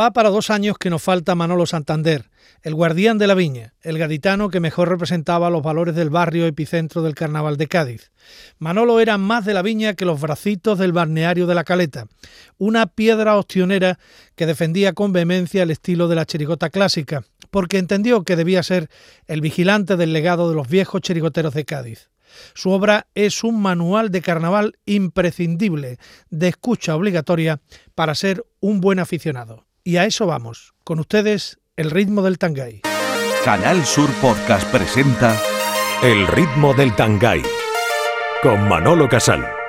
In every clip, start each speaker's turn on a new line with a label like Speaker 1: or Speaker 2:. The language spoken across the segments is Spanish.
Speaker 1: Va para dos años que nos falta Manolo Santander, el guardián de la viña, el gaditano que mejor representaba los valores del barrio epicentro del carnaval de Cádiz. Manolo era más de la viña que los bracitos del balneario de la Caleta, una piedra ostionera que defendía con vehemencia el estilo de la chirigota clásica, porque entendió que debía ser el vigilante del legado de los viejos chirigoteros de Cádiz. Su obra es un manual de carnaval imprescindible, de escucha obligatoria para ser un buen aficionado. Y a eso vamos. Con ustedes, el ritmo del Tangay.
Speaker 2: Canal Sur Podcast presenta
Speaker 3: El ritmo del Tangay con Manolo Casal.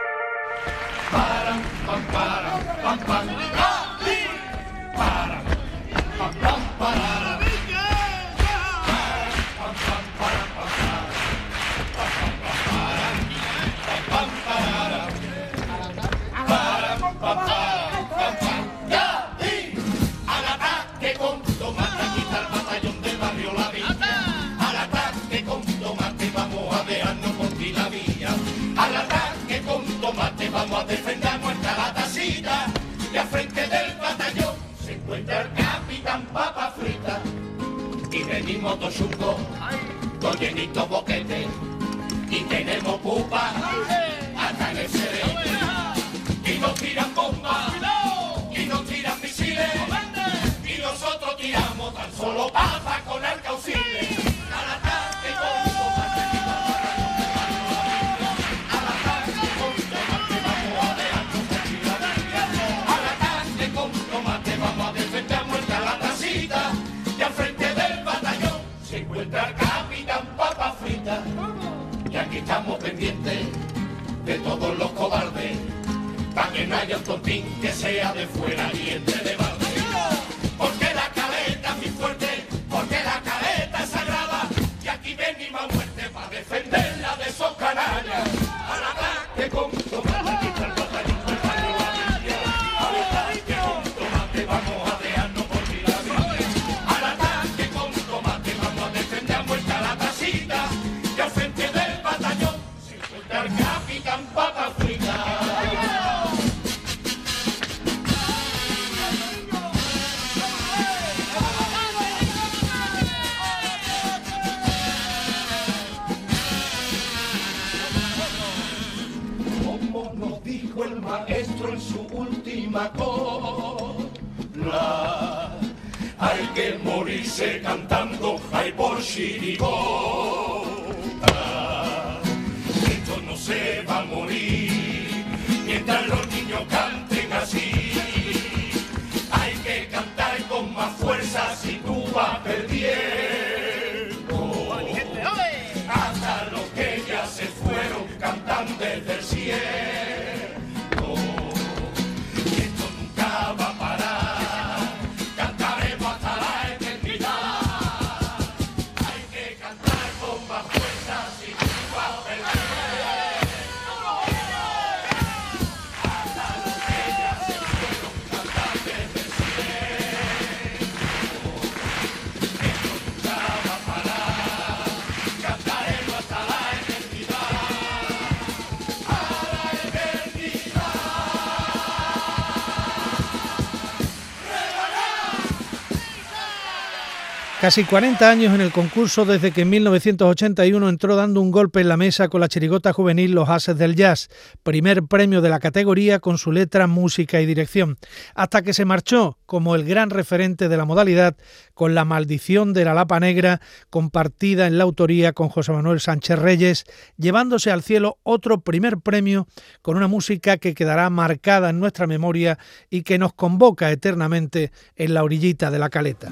Speaker 1: Casi 40 años en el concurso desde que en 1981 entró dando un golpe en la mesa con la chirigota juvenil Los Haces del Jazz, primer premio de la categoría con su letra, música y dirección, hasta que se marchó como el gran referente de la modalidad con La maldición de la lapa negra, compartida en la autoría con José Manuel Sánchez Reyes, llevándose al cielo otro primer premio con una música que quedará marcada en nuestra memoria y que nos convoca eternamente en la orillita de la caleta.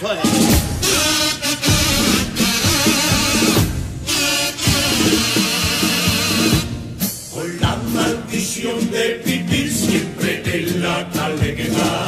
Speaker 4: Con la maldición de vivir siempre en la caleta,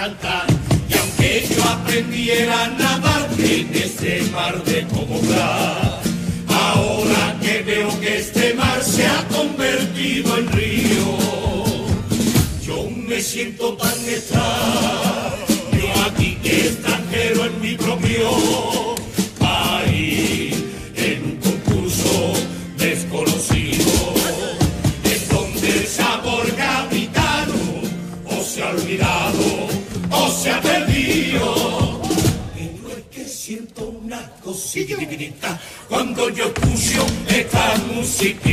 Speaker 4: Y aunque yo aprendiera a nadar en este mar de Comodá, ahora que veo que
Speaker 3: este mar se ha convertido en río, yo me siento tan extraño aquí extranjero en mi propio cuando yo escucho esta
Speaker 1: música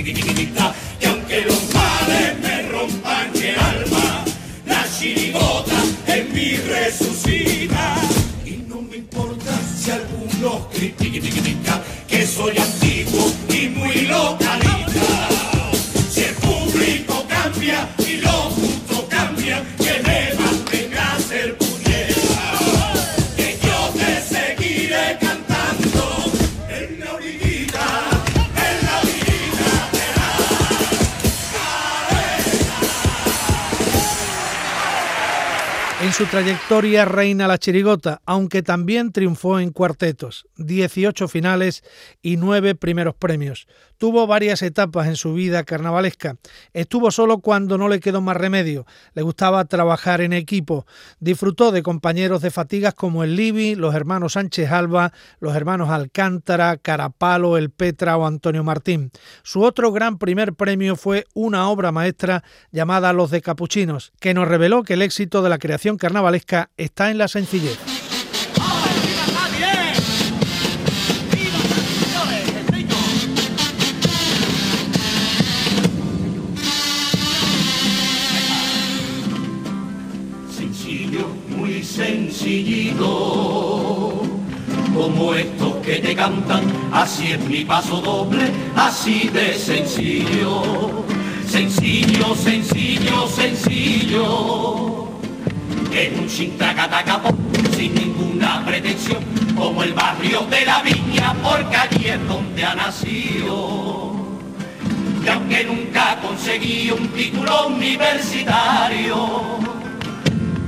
Speaker 1: su trayectoria reina la chirigota, aunque también triunfó en cuartetos, 18 finales y 9 primeros premios. Tuvo varias etapas en su vida carnavalesca. Estuvo solo cuando no le quedó más remedio. Le gustaba trabajar en equipo. Disfrutó de compañeros de fatigas como el Libi, los hermanos Sánchez Alba, los hermanos Alcántara, Carapalo, el Petra o Antonio Martín. Su otro gran primer premio fue una obra maestra llamada Los de Capuchinos, que nos reveló que el éxito de la creación carnavalesca está en la sencillez.
Speaker 3: Como estos que te cantan, así es mi paso doble, así de sencillo. Sencillo, sencillo, sencillo. En un chintacatacapo, sin ninguna pretensión, como el barrio de la viña, porque allí es donde ha nacido. Y aunque nunca conseguí un título universitario,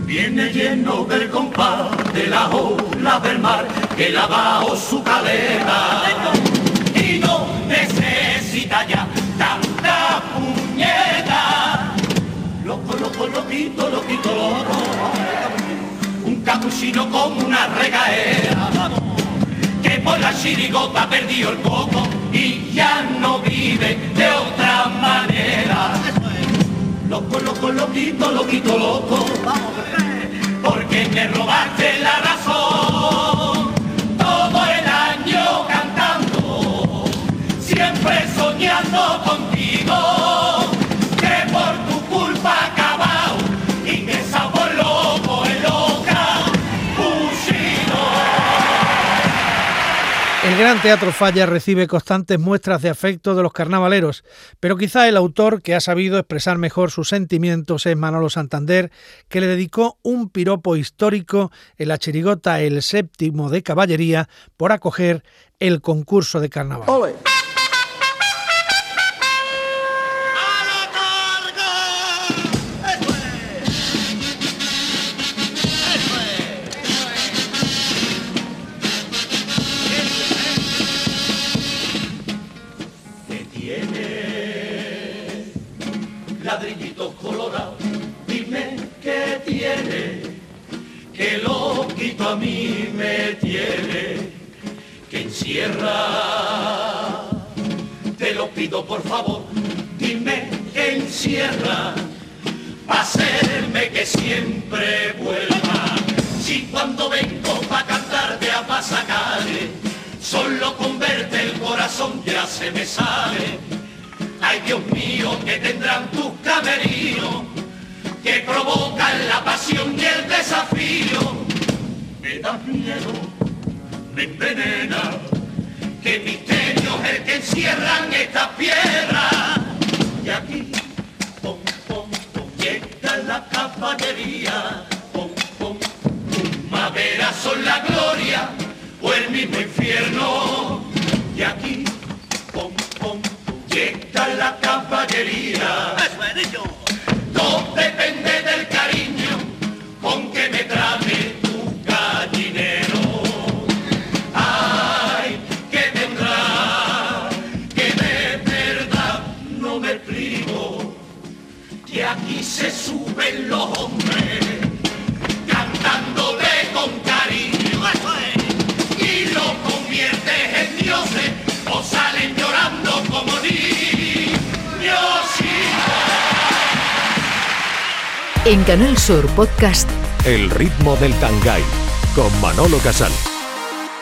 Speaker 3: Viene lleno del compás de la ola del mar que la bajo su caleta y no necesita ya tanta puñeta. Loco, loco, loquito, loquito, loco. Un capuchino como una regaera que por la chirigota perdió el coco y ya no vive de otra manera. Loco, loco, loquito, loquito, loco. Porque me robaste la razón. Todo el año cantando, siempre soñando contigo.
Speaker 1: El Gran Teatro Falla recibe constantes muestras de afecto de los carnavaleros, pero quizá el autor que ha sabido expresar mejor sus sentimientos es Manolo Santander, que le dedicó un piropo histórico en la chirigota El Séptimo de Caballería por acoger el concurso de carnaval.
Speaker 3: Tiene, que encierra. Te lo pido por favor, dime que encierra, hacerme que siempre vuelva. Si cuando vengo pa' cantarte a pasacale, solo con verte el corazón ya se me sale. Ay Dios mío, que tendrán tus camerinos, que provocan la pasión y el desafío. Me da miedo, me envenena, que misterio es el que encierran estas piedras. Y aquí, pom, pom, pom, llega la caballería, pom, pom, primaveras son la gloria o el mismo infierno. Y aquí, pom, pom, llega la caballería. Todo depende del los hombres, cantándote con cariño, y lo conviertes en dioses, o salen llorando como niños.
Speaker 5: En Canal Sur Podcast, El ritmo del Tangay, con Manolo Casal.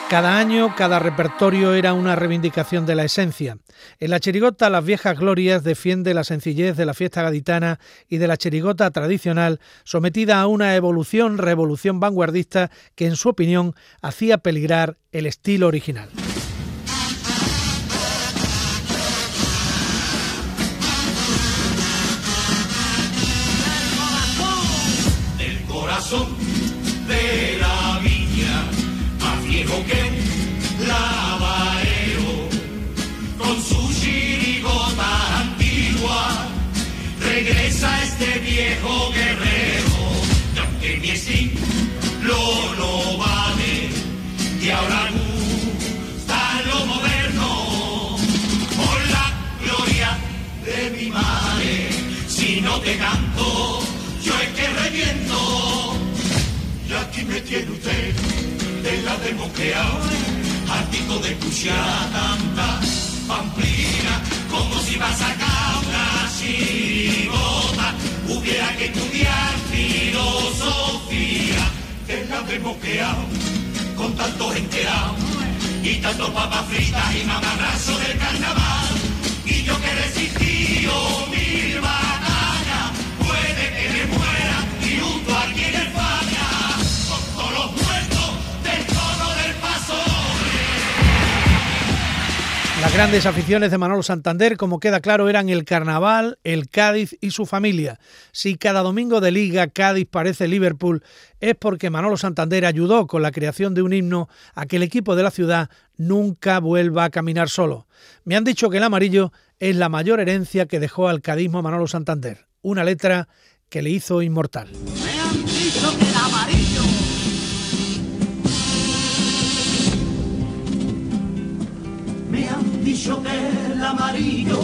Speaker 1: Cada año, cada repertorio era una reivindicación de la esencia. En la chirigota Las Viejas Glorias defiende la sencillez de la fiesta gaditana y de la chirigota tradicional, sometida a una evolución, revolución vanguardista que, en su opinión, hacía peligrar el estilo original.
Speaker 3: No te yo es que reviento. Y aquí me tiene usted de la democracia, artico de cuchara tanta pamplina, como si va a sacar una chirigota, hubiera que estudiar filosofía, que la democracia, con tanto enterado, y tanto papas fritas y mamarrazo del carnaval, y yo que he resistido mil
Speaker 1: Las grandes aficiones de Manolo Santander, como queda claro, eran el carnaval, el Cádiz y su familia. Si cada domingo de liga Cádiz parece Liverpool, es porque Manolo Santander ayudó con la creación de un himno a que el equipo de la ciudad nunca vuelva a caminar solo. Me han dicho que el amarillo es la mayor herencia que dejó al cadismo Manolo Santander, una letra que le hizo inmortal.
Speaker 3: Me han dicho que el amarillo dicho que el amarillo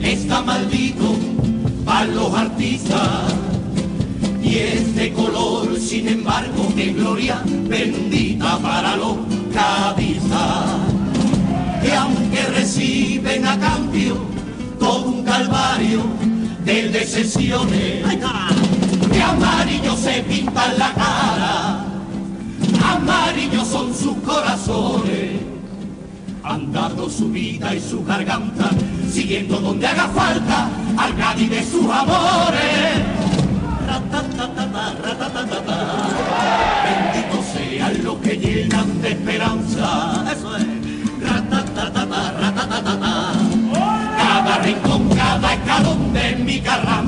Speaker 3: está maldito para los artistas. Y este color, sin embargo, de gloria bendita para los cadistas que aunque reciben a cambio todo un calvario de decepciones, de amarillo se pintan la cara, amarillos son sus corazones, han dado su vida y su garganta, siguiendo donde haga falta al Cádiz de sus amores. Ratatatata. Bendito sean los que llenan de esperanza. Eso es. Cada rincón, cada escalón de mi carranza.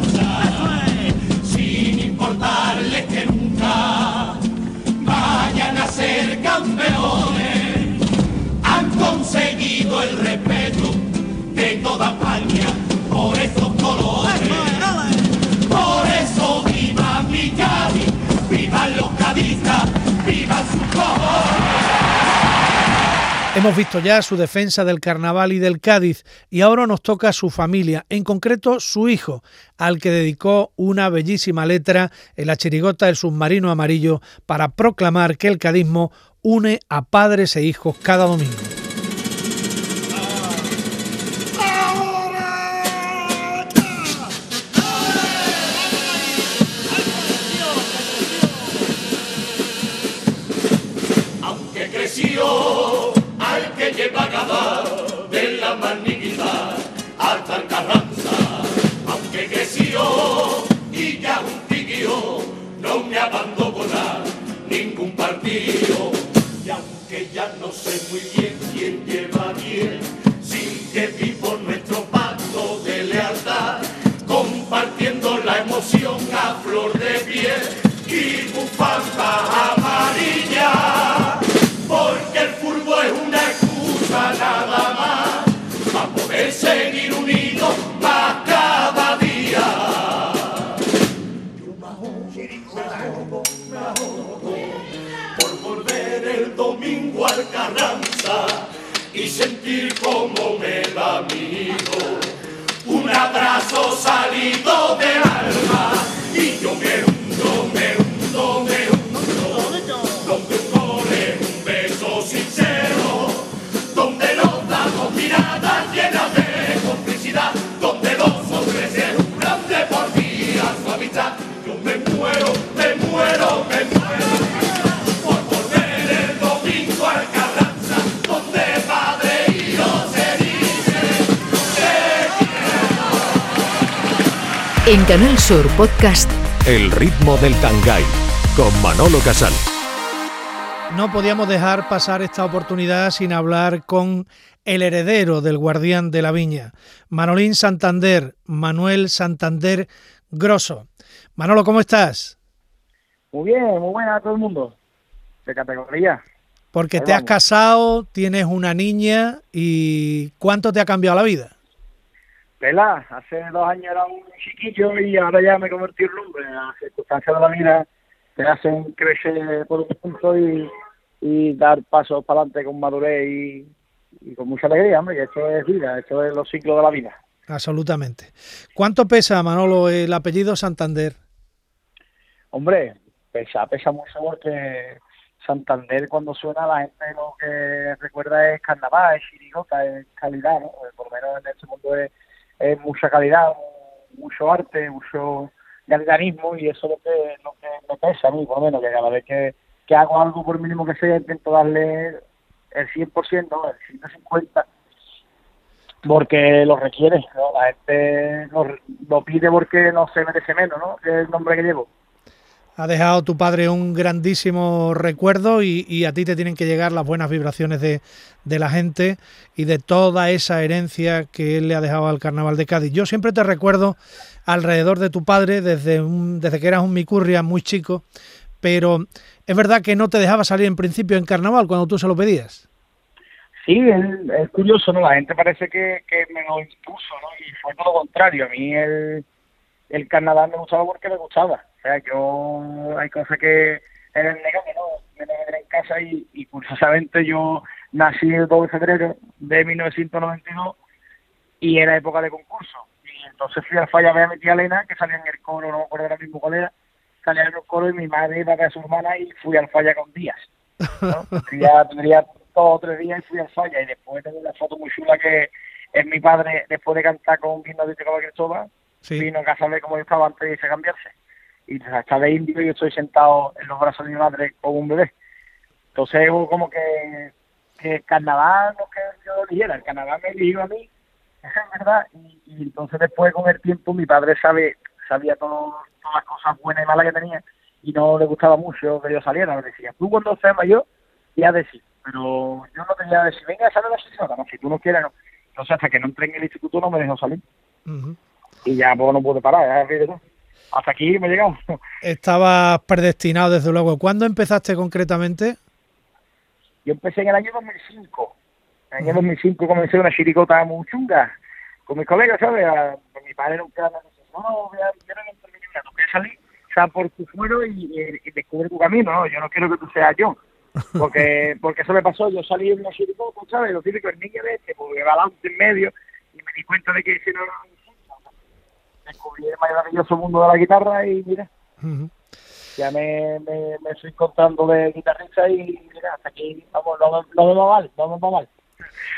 Speaker 1: Hemos visto ya su defensa del carnaval y del Cádiz y ahora nos toca su familia, en concreto su hijo, al que dedicó una bellísima letra en la chirigota El submarino amarillo para proclamar que el cadismo une a padres e hijos cada domingo.
Speaker 3: Y ya tigrio no me abandona ningún partido, y aunque ya no sé muy bien quién lleva bien, sin que vivo nuestro pacto de lealtad, compartiendo la emoción a flor de piel y bufanda amarilla, porque el fútbol es una excusa nada y sentir como me da mi. Un abrazo salido del alma y yo quiero
Speaker 5: En Canal Sur Podcast, El ritmo del Tangay, con Manolo Casal.
Speaker 1: No podíamos dejar pasar esta oportunidad sin hablar con el heredero del guardián de la viña, Manolín Santander, Manuel Santander Grosso. Manolo, ¿cómo estás?
Speaker 6: Muy bien, muy buena a todo el mundo, de categoría.
Speaker 1: Porque te has casado, tienes una niña y ¿cuánto te ha cambiado la vida?
Speaker 6: Hace dos años era un chiquillo y ahora ya me convertí en lumbre. Las circunstancias de la vida te hacen crecer por un punto y, y dar pasos para adelante con madurez y, y con mucha alegría, hombre, que esto es vida, esto es los ciclos de la vida.
Speaker 1: Absolutamente. ¿Cuánto pesa, Manolo, el apellido Santander?
Speaker 6: Hombre, pesa, pesa mucho porque Santander cuando suena la gente lo que recuerda es carnaval, es chirigota, es calidad, ¿no? Por lo menos en este mundo es, es mucha calidad, mucho arte, mucho galganismo y eso es lo que, lo que me pesa a mí, por lo menos, que cada vez que, que hago algo por mínimo que sea intento darle el 100%, el 150%, porque lo requiere, ¿no? La gente lo, lo pide porque no se merece menos, ¿no? Que es el nombre que llevo.
Speaker 1: Ha dejado tu padre un grandísimo recuerdo y, a ti te tienen que llegar las buenas vibraciones de, la gente y de toda esa herencia que él le ha dejado al Carnaval de Cádiz. Yo siempre te recuerdo alrededor de tu padre desde, un, desde que eras un micurria muy chico, pero es verdad que no te dejaba salir en principio en Carnaval cuando tú se lo pedías.
Speaker 6: Sí, es, es curioso, ¿no? La gente parece que, que me lo impuso, ¿no? Y fue todo lo contrario. A mí el, el carnaval me gustaba porque me gustaba. O sea, yo hay cosas que era el negro que no, me negué en casa y, y curiosamente yo nací el 2 de febrero de 1992 y era época de concurso. Y entonces fui al falla a ver a mi tía Elena, que salía en el coro, no me acuerdo ahora mismo cuál era, salía en el coro y mi madre iba a ver a su hermana y fui al falla con días. ¿no? ya tendría dos o tres días y fui al falla y después tengo una foto muy chula que es mi padre después de cantar con Vino de Cristóbal sí. vino a casa de como yo estaba antes de irse a cambiarse. Y está de indio yo estoy sentado en los brazos de mi madre con un bebé. Entonces como que, que el carnaval no que yo eligiera, el carnaval me eligió a mí, esa es verdad. Y, y, entonces después con el tiempo mi padre sabe sabía todo, todas las cosas buenas y malas que tenía y no le gustaba mucho que yo saliera. Me decía, tú cuando seas mayor, ya decir. Pero yo no tenía que decir, venga, sale la sesión. No, si tú no quieres, no. Entonces hasta que no entré en el instituto no me dejó salir. Uh -huh y ya pues no pude parar, ya, hasta aquí me he llegado.
Speaker 1: Estabas predestinado desde luego. ¿Cuándo empezaste concretamente?
Speaker 6: Yo empecé en el año 2005. En el año 2005 comencé una chiricota muy chunga con mis colegas, ¿sabes? A, pues mi padre nunca me dice, no, no, voy a, yo no no voy a salir, o sea, por tu fuero y, y, descubre tu camino, ¿no? Yo no quiero que tú seas yo. Porque porque eso me pasó, yo salí en una chiricota, ¿sabes? Lo típico, el niño de este, porque va adelante en medio, y me di cuenta de que si no descubrí el maravilloso mundo de la guitarra y mira, uh -huh. ya me, me, me, estoy encontrando de guitarrista y mira, hasta aquí vamos, no, no me va mal, no me va mal.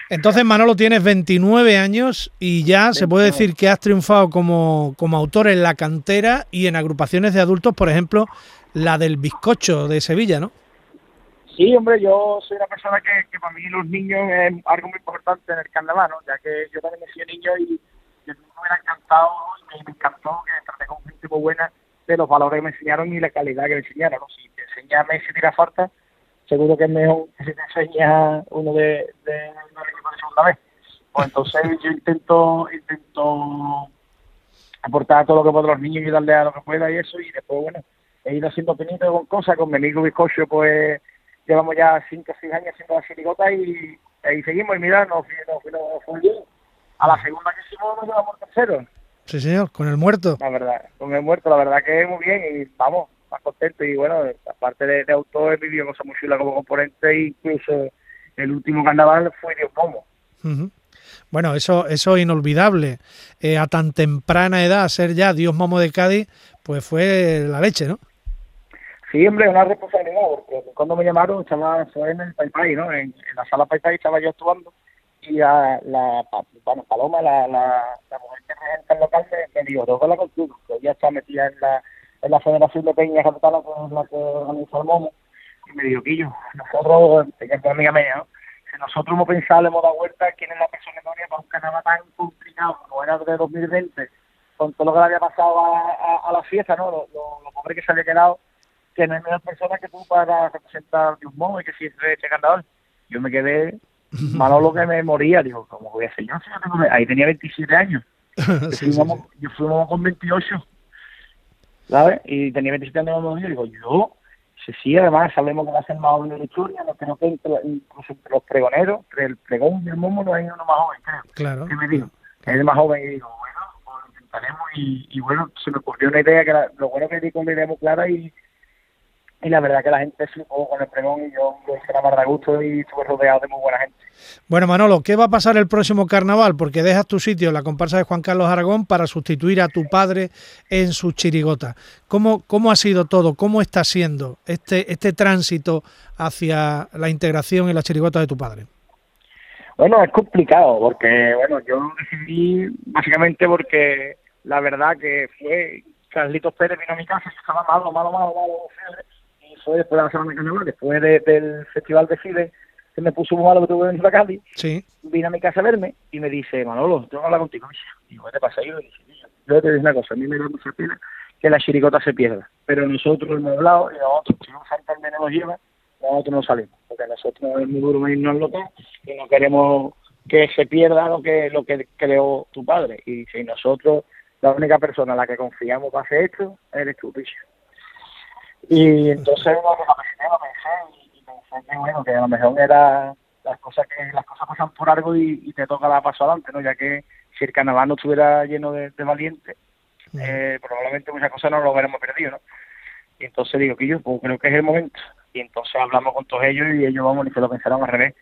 Speaker 1: Entonces, Manolo, tienes 29 años y ya 29. se puede decir que has triunfado como, como autor en la cantera y en agrupaciones de adultos, por ejemplo, la del Bizcocho de Sevilla, ¿no?
Speaker 6: Sí, hombre, yo soy una persona que, que para mí los niños es algo muy importante en el carnaval, ¿no? ya que yo también he sido niño y hubiera encantado y me encantó que traté con gente muy buena de los valores que me enseñaron y la calidad que me enseñaron. ¿no? Si te enseña Messi tira falta, seguro que es mejor que si te enseña uno de, de, de equipo de segunda vez. Pues entonces yo intento intento aportar todo lo que puedo a los niños y darle a lo que pueda y eso, y después, bueno, he ido haciendo pinito con cosas, con mi amigo Bizcocho, pues llevamos ya 5 o 6 años haciendo la chirigota y ahí seguimos, y mira, nos, nos, nos, nos fue bien a la segunda que hicimos nos llevamos tercero.
Speaker 1: Sí, señor, con el muerto.
Speaker 6: La verdad, con el muerto, la verdad que muy bien y vamos, más contento. Y bueno, aparte de, de autor, he vivido cosas muy chulas como componente, incluso el último carnaval fue Dios Momo.
Speaker 1: Uh -huh. Bueno, eso, eso es inolvidable. Eh, a tan temprana edad ser ya Dios Momo de Cádiz, pues fue la leche, ¿no?
Speaker 6: Sí, hombre, una responsabilidad, porque cuando me llamaron estaba en el Pai Pai, ¿no? En, en la sala Pai Pai estaba yo actuando y la, la bueno, Paloma, la, la, mujer que regenta el local, me, dijo, tengo la contigo, que ella está metida en la, en la Federación de Peñas Catalana, que es la que organiza el MOMO, y me dijo, Quillo, nosotros, ella es amiga mía, si nosotros hemos pensado, le hemos dado vuelta, quién es la persona idónea para un carnaval tan complicado, como era de 2020, con todo lo que le había pasado a, la fiesta, ¿no? Lo, lo, pobre que se había quedado, que no hay menos personas que tú para representar un modo y que si es este cantador. Yo me quedé malo lo que me moría, digo, ¿cómo voy a hacer yo? Ahí tenía 27 años. Yo, fui con 28, ¿sabes? Y tenía 27 años, y digo, yo Sí, sí, además sabemos que va a ser más joven de la historia, no creo que incluso entre los pregoneros, entre el pregón y el momo no hay uno más joven, creo.
Speaker 1: Claro.
Speaker 6: Que me dijo, que es el más joven, y digo, bueno, pues lo intentaremos, y, y bueno, se me ocurrió una idea que lo bueno que di con la idea muy clara y, y la verdad que la gente flipó con el pregón y yo lo hice la más de gusto y estuve rodeado de muy buena gente.
Speaker 1: Bueno, Manolo, ¿qué va a pasar el próximo carnaval? Porque dejas tu sitio en la comparsa de Juan Carlos Aragón para sustituir a tu padre en su chirigota. ¿Cómo, cómo ha sido todo? ¿Cómo está siendo este, este tránsito hacia la integración en la chirigota de tu padre?
Speaker 6: Bueno, es complicado porque, bueno, yo decidí básicamente porque la verdad que fue Carlitos Pérez vino a mi casa y estaba malo, malo, malo, malo, después de la semana de carnaval, después del festival de Fide que me puso muy malo que tuve que venir a Cádiz,
Speaker 1: sí.
Speaker 6: vine a mi casa a verme y me dice, Manolo, tengo que hablar contigo. Y yo, ¿qué te pasa? Y yo, yo te digo una cosa, a mí me da mucha pena que la chiricota se pierda, pero nosotros hemos hablado y nosotros, si un Santander nos lleva, nosotros no salimos, porque nosotros es muy duro irnos al local y no queremos que se pierda lo que lo que creó tu padre. Y si nosotros, la única persona en la que confiamos para hacer esto, eres tú, picho. Y entonces lo pensé, lo pensé que bueno, que a lo mejor era las cosas que las cosas pasan por algo y, te toca dar paso adelante, ¿no? Ya que si el carnaval no estuviera lleno de, valientes, eh, probablemente muchas cosas no lo hubiéramos perdido, ¿no? Y entonces digo que yo pues, creo que es el momento. Y entonces hablamos con todos ellos y ellos vamos y se lo pensaron al revés.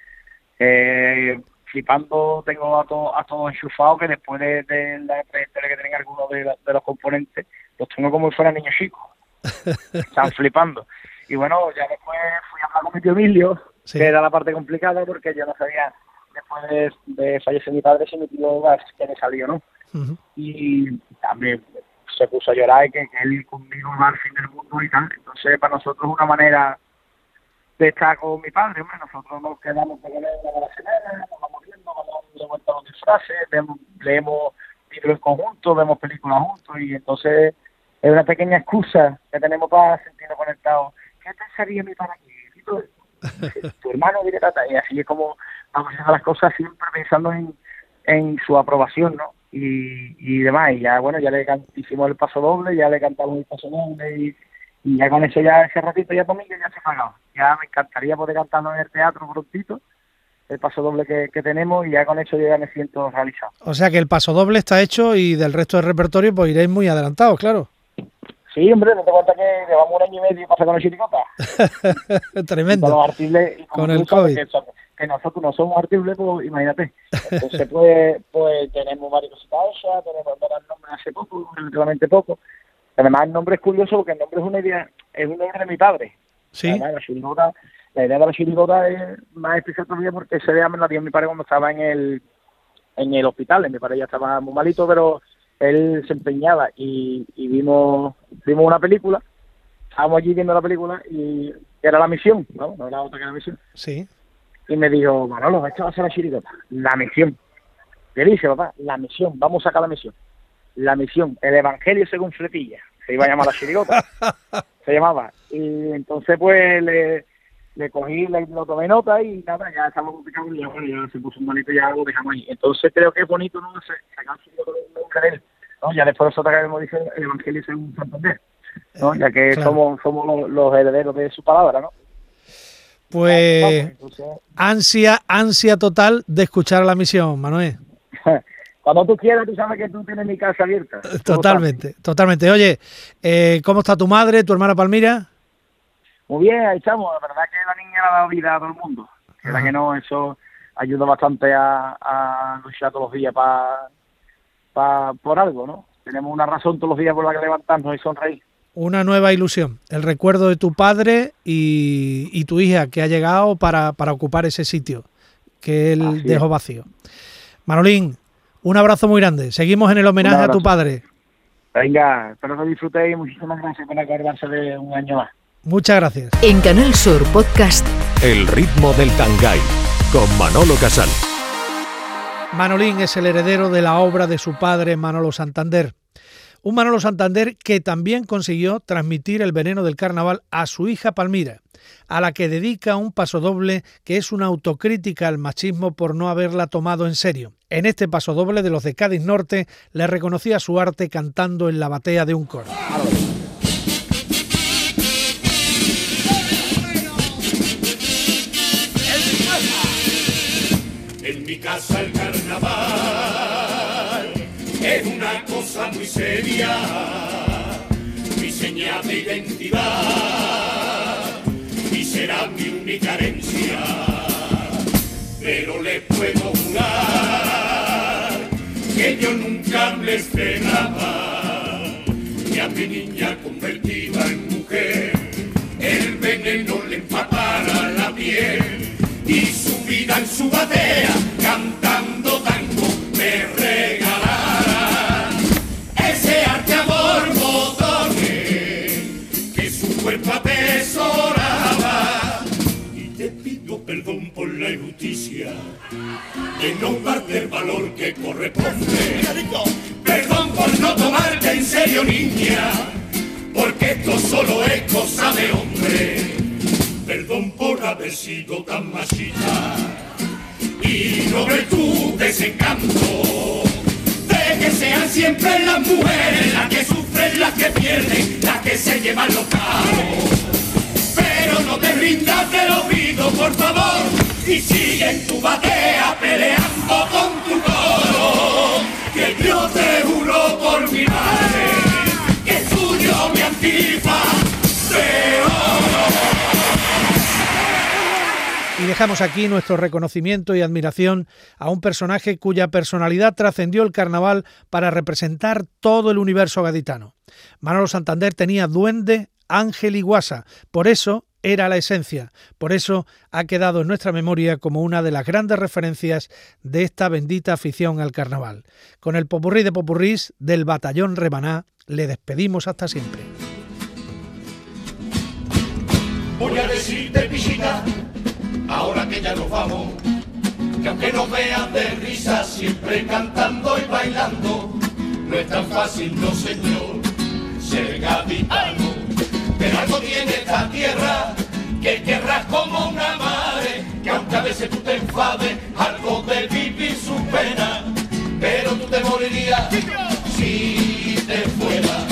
Speaker 6: Eh, flipando tengo a, todos a todos enchufados que después de, la trayectoria que tienen algunos de, de, los componentes, los tengo como si fueran niños chicos. Están flipando. Y bueno, ya después fui a hablar con mi tío Emilio, que era la parte complicada porque yo no sabía, después de, fallecer mi padre, si mi tío que me salió, ¿no? Y también se puso a llorar y que, él conmigo va al fin del mundo y tal. Entonces, para nosotros es una manera de estar con mi padre, hombre. Nosotros nos quedamos con él una la semana, nos vamos viendo, vamos de vuelta a los disfraces, leemos libros en conjunto, vemos películas juntos y entonces es una pequeña excusa que tenemos para sentirnos conectados ¿qué pensaría mi para aquí? tu hermano viene tata, y así es como vamos a hacer las cosas siempre pensando en, en su aprobación, ¿no? Y, y demás, y ya bueno, ya le hicimos el paso doble, ya le cantamos el paso doble y, y ya con eso ya ese ratito ya conmigo ya se ha pagado. Ya me encantaría poder cantarlo en el teatro prontito, el paso doble que, que, tenemos y ya con eso yo ya me siento realizado.
Speaker 1: O sea que el paso doble está hecho y del resto del repertorio pues iréis muy adelantados, claro.
Speaker 6: Sí, hombre, no te cuenta que llevamos un año y medio para con el chiricota.
Speaker 1: Tremendo.
Speaker 6: Con, los
Speaker 1: con el COVID.
Speaker 6: Que, nosotros no somos artibles, pues imagínate. Entonces, pues, pues tenemos varias cositas hechas, tenemos el nombre hace poco, relativamente poco. Además, el nombre es curioso porque el nombre es una idea, es un nombre de mi padre.
Speaker 1: Sí.
Speaker 6: Además, la, la idea de la chirigota es más especial todavía porque ese día me la dio mi padre cuando estaba en el, en el hospital. Mi padre ya estaba muy malito, pero él se empeñaba y, y vimos, vimos una película, estábamos allí viendo la película y era la misión, ¿no? No era otra que la misión.
Speaker 1: Sí.
Speaker 6: Y me dijo, Manolo, esta va a ser la chirigota, la misión. ¿Qué dice, papá? La misión, vamos a sacar la misión. La misión, el Evangelio según Fletilla, se iba a llamar la chirigota, se llamaba. Y entonces pues le le cogí, le, lo tomé nota y nada, ya estamos complicados y ya, bueno, ya se puso un bonito y ya lo dejamos ahí. Entonces creo que es bonito, ¿no? Sacar de él, ¿no? Ya después nosotros acabamos dice el Evangelio un Santander, ¿no? Ya que somos, somos los, herederos de su palabra, ¿no?
Speaker 1: Pues ansia, ansia total de escuchar la misión, Manuel.
Speaker 6: Cuando tú quieras, tú sabes que tú tienes mi casa abierta.
Speaker 1: Totalmente, totalmente. Oye, eh, ¿cómo está tu madre, tu hermana Palmira?
Speaker 6: Muy bien, ahí estamos. La verdad que la niña le ha dado vida a todo el mundo. La que no, eso ayuda bastante a, luchar todos los días para pa, por algo, ¿no? Tenemos una razón todos los días por la que levantarnos y sonreír.
Speaker 1: Una nueva ilusión, el recuerdo de tu padre y, tu hija que ha llegado para, ocupar ese sitio que él dejó vacío. Manolín, un abrazo muy grande. Seguimos en el homenaje a tu padre.
Speaker 6: Venga, espero que disfrutéis y muchísimas gracias por acordarse de un año más.
Speaker 1: Muchas gracias.
Speaker 5: En Canal Sur Podcast. El ritmo del Tangay con Manolo Casal.
Speaker 1: Manolín es el heredero de la obra de su padre Manolo Santander. Un Manolo Santander que también consiguió transmitir el veneno del carnaval a su hija Palmira, a la que dedica un paso doble que es una autocrítica al machismo por no haberla tomado en serio. En este paso doble de los de Cádiz Norte le reconocía su arte cantando en la batea de un coro.
Speaker 3: El carnaval. Es una cosa muy seria, mi señal de identidad. Y será mi única herencia. Pero le puedo jurar que yo nunca me esperaba que a mi niña convertida en mujer el veneno le empapara la piel y su vida en su batea no darte el valor que corresponde. Perdón por no tomarte en serio niña porque esto solo es cosa de hombre. Perdón por haber sido tan machista y no ver tu desencanto. De que sean siempre las mujeres las que sufren, las que pierden, las que se llevan los carros. Pero no te rindas, te lo pido por favor y sigue en tu batea
Speaker 1: Y dejamos aquí nuestro reconocimiento y admiración a un personaje cuya personalidad trascendió el carnaval para representar todo el universo gaditano. Manolo Santander tenía duende, ángel y guasa, por eso era la esencia, por eso ha quedado en nuestra memoria como una de las grandes referencias de esta bendita afición al carnaval. Con el popurrí de popurrís del batallón Rebaná le despedimos hasta siempre.
Speaker 3: Voy a decirte, pichita, ahora que ya nos vamos, que aunque nos vean de risa, siempre cantando y bailando, no es tan fácil, no señor, ser gaditano. Pero algo tiene esta tierra, que querrás como una madre, que aunque a veces tú te enfades, algo de vivir su pena, pero tú te morirías si te fuera.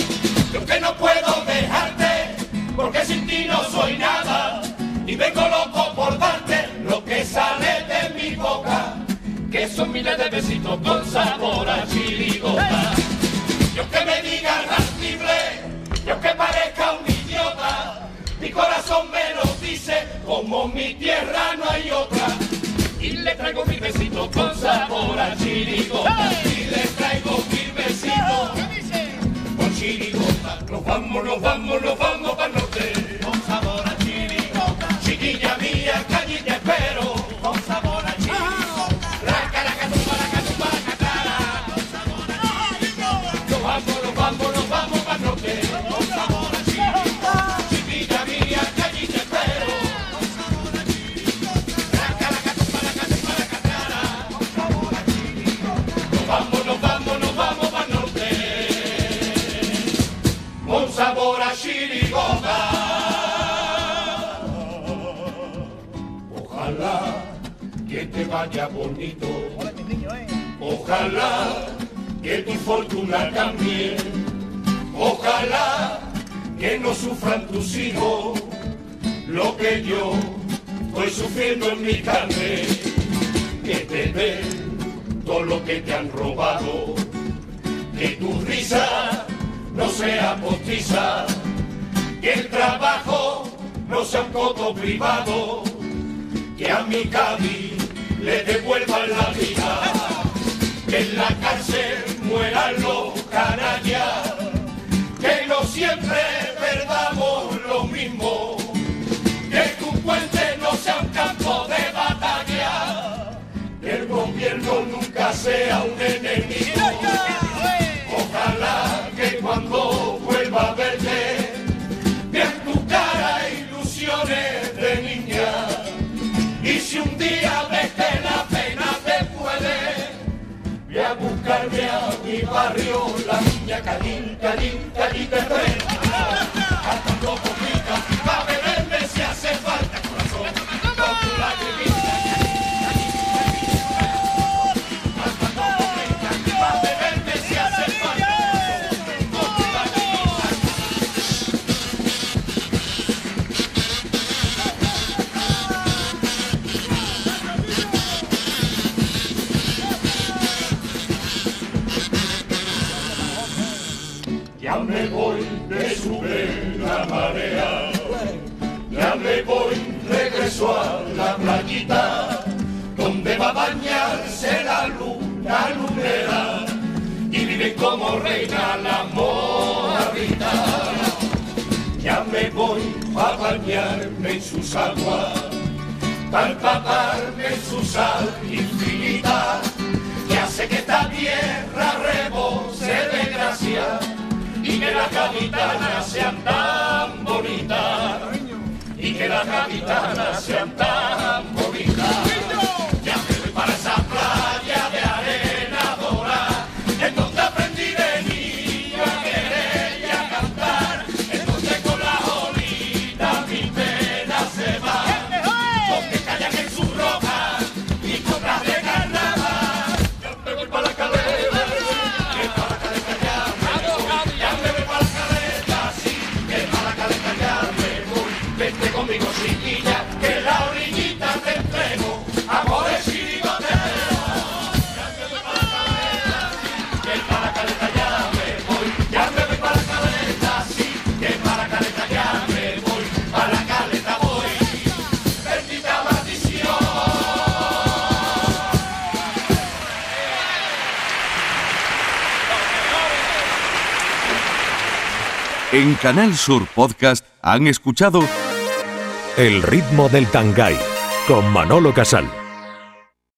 Speaker 3: Yo que no puedo dejarte, porque sin ti no soy nada, y vengo loco por darte lo que sale de mi boca, que son miles de besitos con sabor a chirigota. Yo que me diga rastible, yo que parezca un corazón me lo dice, como mi tierra no hay otra. Y le traigo mi besito con sabor a chirigota, y le traigo mi besito con chirigota. Nos vamos, nos vamos, nos vamos para el norte. Vaya bonito. Ojalá que tu fortuna cambie. Ojalá que no sufran tus hijos lo que yo estoy sufriendo en mi carne. Que te den todo lo que te han robado. Que tu risa no sea postiza, que el trabajo no sea un coto privado, que a mi Cádiz le devuelvan la vida, que en la cárcel mueran los canallas, que no siempre perdamos lo mismo, que tu puente no sea un campo de batalla, que el gobierno nunca sea un enemigo. Ojalá que cuando vuelva a verte vean tu cara ilusiones de niña. Y si un día ves buscarme a mi barrio, la
Speaker 7: niña Calín, Calín, Calín te
Speaker 3: frena. Canal Sur Podcast han escuchado
Speaker 5: El ritmo del Tangay con Manolo Casal.